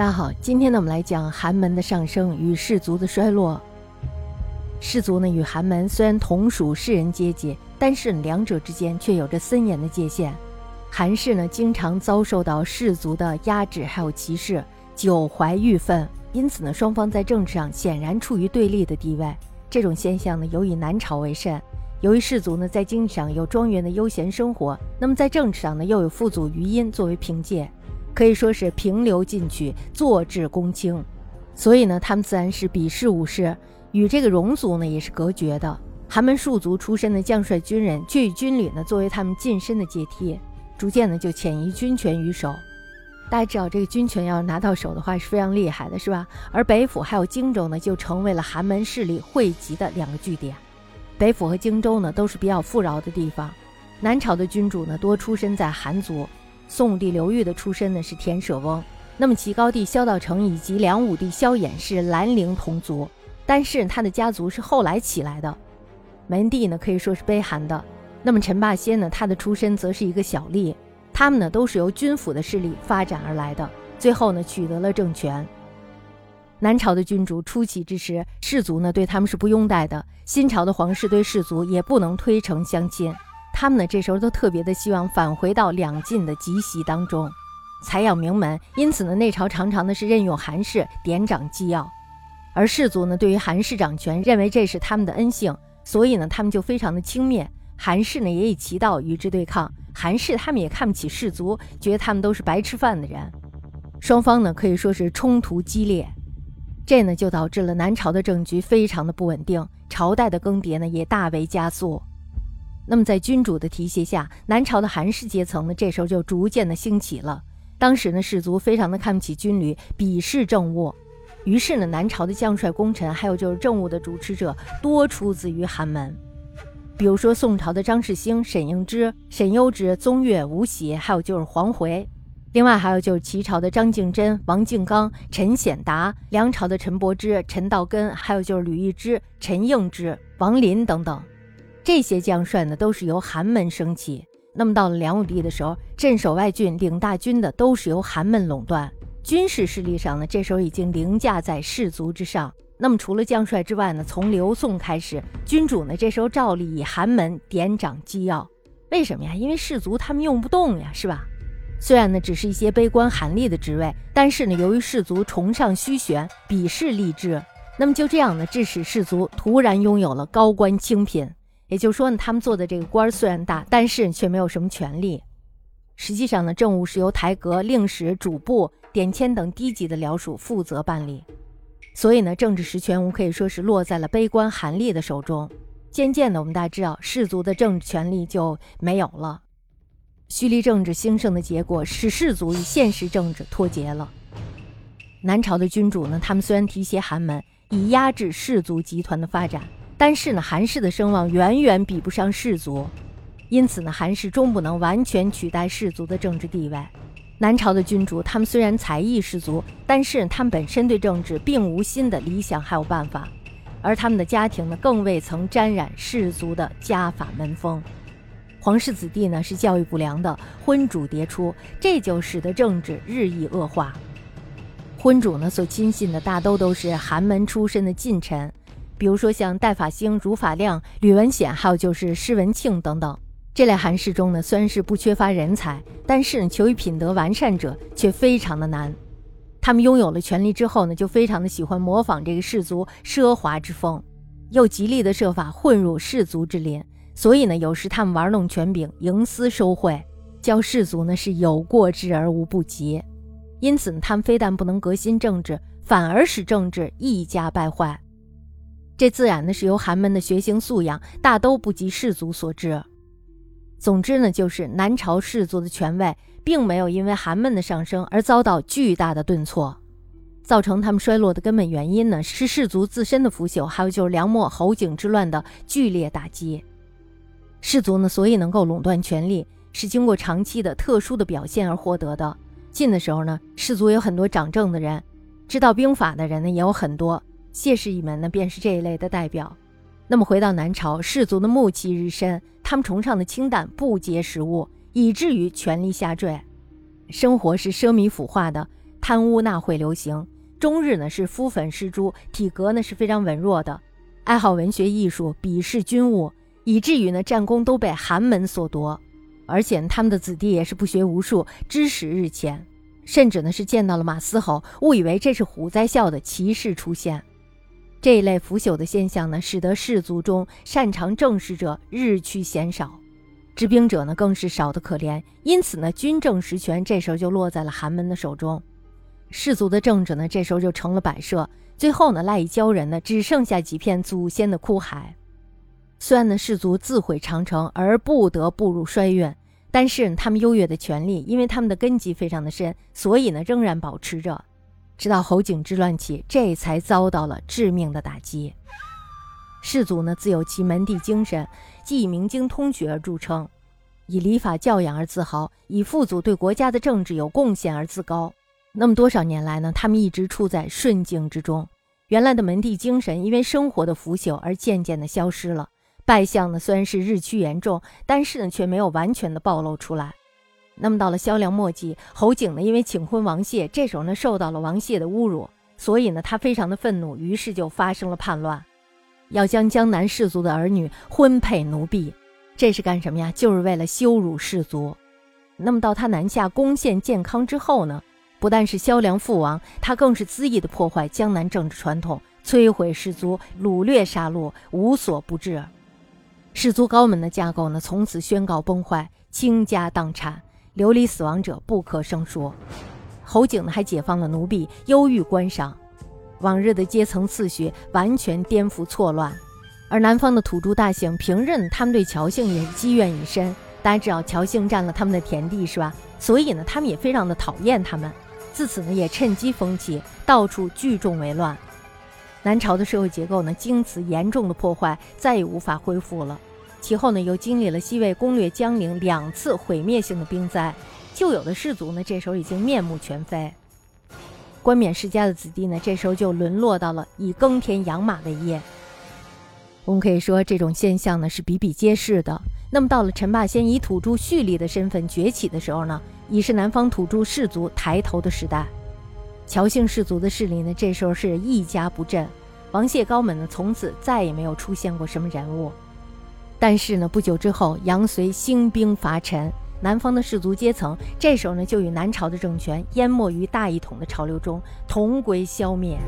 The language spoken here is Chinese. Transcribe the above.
大家好，今天呢，我们来讲寒门的上升与士族的衰落。士族呢与寒门虽然同属士人阶级，但是两者之间却有着森严的界限。韩氏呢经常遭受到士族的压制还有歧视，久怀郁愤，因此呢双方在政治上显然处于对立的地位。这种现象呢尤以南朝为甚。由于士族呢在经济上有庄园的悠闲生活，那么在政治上呢又有父祖余荫作为凭借。可以说是平流进取，坐治公卿，所以呢，他们自然是鄙视武士，与这个戎族呢也是隔绝的。寒门庶族出身的将帅军人，却以军旅呢作为他们晋升的阶梯，逐渐呢就潜移军权于手。大家知道，这个军权要拿到手的话是非常厉害的，是吧？而北府还有荆州呢，就成为了寒门势力汇集的两个据点。北府和荆州呢都是比较富饶的地方，南朝的君主呢多出身在寒族。宋武帝刘裕的出身呢是田舍翁，那么齐高帝萧道成以及梁武帝萧衍是兰陵同族，但是他的家族是后来起来的，门第呢可以说是卑寒的。那么陈霸先呢，他的出身则是一个小吏，他们呢都是由军府的势力发展而来的，最后呢取得了政权。南朝的君主初起之时，士族呢对他们是不拥戴的，新朝的皇室对士族也不能推诚相亲。他们呢，这时候都特别的希望返回到两晋的籍系当中，采养名门。因此呢，内朝常常呢是任用韩氏典掌机要，而士族呢对于韩氏掌权，认为这是他们的恩幸，所以呢他们就非常的轻蔑韩氏呢，也以其道与之对抗。韩氏他们也看不起士族，觉得他们都是白吃饭的人。双方呢可以说是冲突激烈，这呢就导致了南朝的政局非常的不稳定，朝代的更迭呢也大为加速。那么，在君主的提携下，南朝的韩氏阶层呢，这时候就逐渐的兴起了。当时呢，士族非常的看不起军旅，鄙视政务，于是呢，南朝的将帅功臣，还有就是政务的主持者，多出自于寒门。比如说，宋朝的张世兴、沈应之、沈攸之、宗岳、吴喜，还有就是黄回。另外还有就是齐朝的张敬真、王敬刚、陈显达，梁朝的陈伯之、陈道根，还有就是吕义之、陈应之、王林等等。这些将帅呢，都是由寒门升起。那么到了梁武帝的时候，镇守外郡、领大军的都是由寒门垄断。军事势力上呢，这时候已经凌驾在士族之上。那么除了将帅之外呢，从刘宋开始，君主呢这时候照例以寒门典掌机要。为什么呀？因为士族他们用不动呀，是吧？虽然呢只是一些卑官寒吏的职位，但是呢由于士族崇尚虚玄，鄙视吏治，那么就这样呢，致使士族突然拥有了高官清贫。也就是说呢，他们做的这个官虽然大，但是却没有什么权利。实际上呢，政务是由台阁、令史、主簿、典签等低级的僚属负责办理。所以呢，政治实权无可以说是落在了卑官寒吏的手中。渐渐的，我们大家知道，士族的政治权力就没有了。虚吏政治兴盛的结果，使士族与现实政治脱节了。南朝的君主呢，他们虽然提携寒门，以压制士族集团的发展。但是呢，韩氏的声望远远比不上氏族，因此呢，韩氏终不能完全取代氏族的政治地位。南朝的君主，他们虽然才艺十足，但是他们本身对政治并无新的理想还有办法，而他们的家庭呢，更未曾沾染氏族的家法门风。皇室子弟呢，是教育不良的，婚主迭出，这就使得政治日益恶化。婚主呢，所亲信的大都都是寒门出身的近臣。比如说像戴法兴、儒法亮、吕文显，还有就是施文庆等等这类寒士中呢，虽然是不缺乏人才，但是呢，求于品德完善者却非常的难。他们拥有了权力之后呢，就非常的喜欢模仿这个士族奢华之风，又极力的设法混入士族之林。所以呢，有时他们玩弄权柄，营私收贿，教士族呢是有过之而无不及。因此呢，他们非但不能革新政治，反而使政治一家败坏。这自然呢是由寒门的学行素养大都不及士族所致。总之呢，就是南朝士族的权位并没有因为寒门的上升而遭到巨大的顿挫，造成他们衰落的根本原因呢是士族自身的腐朽，还有就是梁末侯景之乱的剧烈打击。士族呢，所以能够垄断权力，是经过长期的特殊的表现而获得的。晋的时候呢，士族有很多掌政的人，知道兵法的人呢也有很多。谢氏一门呢，便是这一类的代表。那么回到南朝，士族的暮气日深，他们崇尚的清淡不洁食物，以至于权力下坠，生活是奢靡腐化的。贪污纳贿流行，终日呢是敷粉施朱，体格呢是非常文弱的，爱好文学艺术，鄙视军务，以至于呢战功都被寒门所夺。而且他们的子弟也是不学无术，知识日浅，甚至呢是见到了马嘶吼，误以为这是虎在啸的奇士出现。这一类腐朽的现象呢，使得士族中擅长政事者日趋鲜少，知兵者呢更是少得可怜。因此呢，军政实权这时候就落在了寒门的手中，士族的政治呢这时候就成了摆设，最后呢赖以教人的只剩下几片祖先的枯海。虽然呢士族自毁长城而不得步入衰运。但是他们优越的权利，因为他们的根基非常的深，所以呢仍然保持着，直到侯景之乱起，这才遭到了致命的打击。世祖呢自有其门第精神，既以明经通学而著称，以礼法教养而自豪，以父祖对国家的政治有贡献而自高。那么多少年来呢，他们一直处在顺境之中，原来的门第精神因为生活的腐朽而渐渐的消失了。败相呢虽然是日趋严重，但是呢却没有完全的暴露出来。那么到了萧梁末期，侯景呢因为请婚王谢，这时候呢受到了王谢的侮辱，所以呢他非常的愤怒，于是就发生了叛乱，要将江南士族的儿女婚配奴婢。这是干什么呀？就是为了羞辱士族。那么到他南下攻陷建康之后呢，不但是萧梁父王，他更是恣意的破坏江南政治传统，摧毁士族，掳掠杀戮，无所不至。士族高门的架构呢，从此宣告崩坏，倾家荡产，流离死亡者不可胜数。侯景呢，还解放了奴婢，优遇官商，往日的阶层次序完全颠覆错乱。而南方的土著大姓平日他们对乔姓也是积怨已深，大家知道乔姓占了他们的田地，是吧？所以呢，他们也非常的讨厌他们，自此呢，也趁机风起，到处聚众为乱。南朝的社会结构呢，经此严重的破坏，再也无法恢复了。其后呢，又经历了西魏攻略江陵两次毁灭性的兵灾，旧有的氏族呢，这时候已经面目全非。冠冕世家的子弟呢，这时候就沦落到了以耕田养马为业。我们可以说，这种现象呢是比比皆是的。那么到了陈霸先以土著蓄力的身份崛起的时候呢，已是南方土著氏族抬头的时代。乔姓氏族的势力呢，这时候是一家不振。王谢高门呢，从此再也没有出现过什么人物。但是呢，不久之后，杨隋兴兵伐陈，南方的士族阶层这时候呢，就与南朝的政权淹没于大一统的潮流中，同归消灭。